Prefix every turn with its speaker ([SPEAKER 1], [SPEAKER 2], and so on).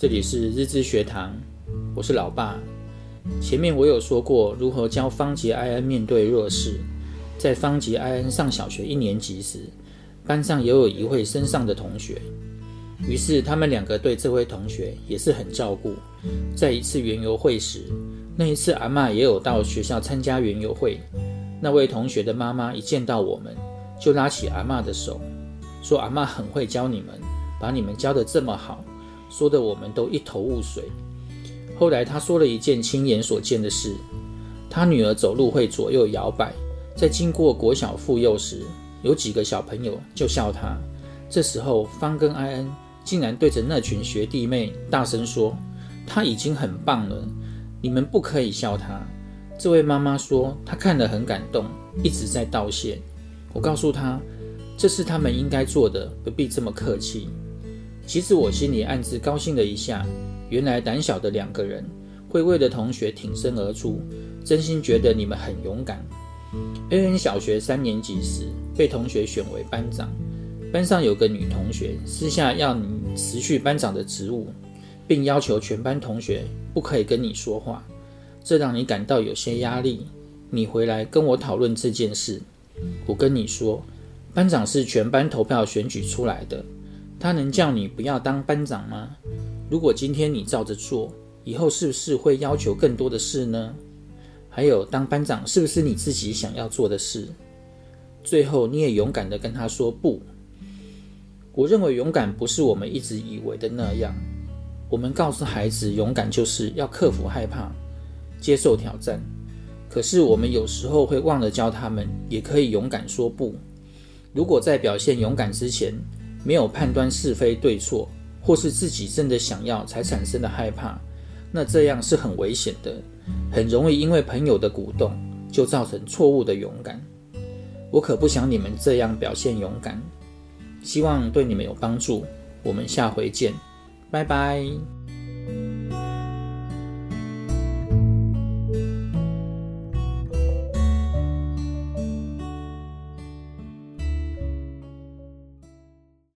[SPEAKER 1] 这里是日知学堂，我是老爸。前面我有说过如何教方杰、艾恩面对弱势。在方杰、艾恩上小学一年级时，班上也有一位身上的同学，于是他们两个对这位同学也是很照顾。在一次园游会时，那一次阿嬷也有到学校参加园游会。那位同学的妈妈一见到我们，就拉起阿嬷的手，说阿嬷很会教你们，把你们教得这么好。说的我们都一头雾水。后来他说了一件亲眼所见的事：他女儿走路会左右摇摆，在经过国小妇幼时，有几个小朋友就笑他。这时候方跟艾恩竟然对着那群学弟妹大声说：“他已经很棒了，你们不可以笑他。”这位妈妈说她看了很感动，一直在道谢。我告诉她，这是他们应该做的，不必这么客气。其实我心里暗自高兴了一下，原来胆小的两个人会为了同学挺身而出，真心觉得你们很勇敢。恩恩小学三年级时被同学选为班长，班上有个女同学私下要你辞去班长的职务，并要求全班同学不可以跟你说话，这让你感到有些压力。你回来跟我讨论这件事，我跟你说，班长是全班投票选举出来的。他能叫你不要当班长吗？如果今天你照着做，以后是不是会要求更多的事呢？还有，当班长是不是你自己想要做的事？最后，你也勇敢地跟他说不。我认为勇敢不是我们一直以为的那样。我们告诉孩子，勇敢就是要克服害怕，接受挑战。可是我们有时候会忘了教他们，也可以勇敢说不。如果在表现勇敢之前，没有判断是非对错，或是自己真的想要才产生的害怕，那这样是很危险的，很容易因为朋友的鼓动就造成错误的勇敢。我可不想你们这样表现勇敢，希望对你们有帮助。我们下回见，拜拜。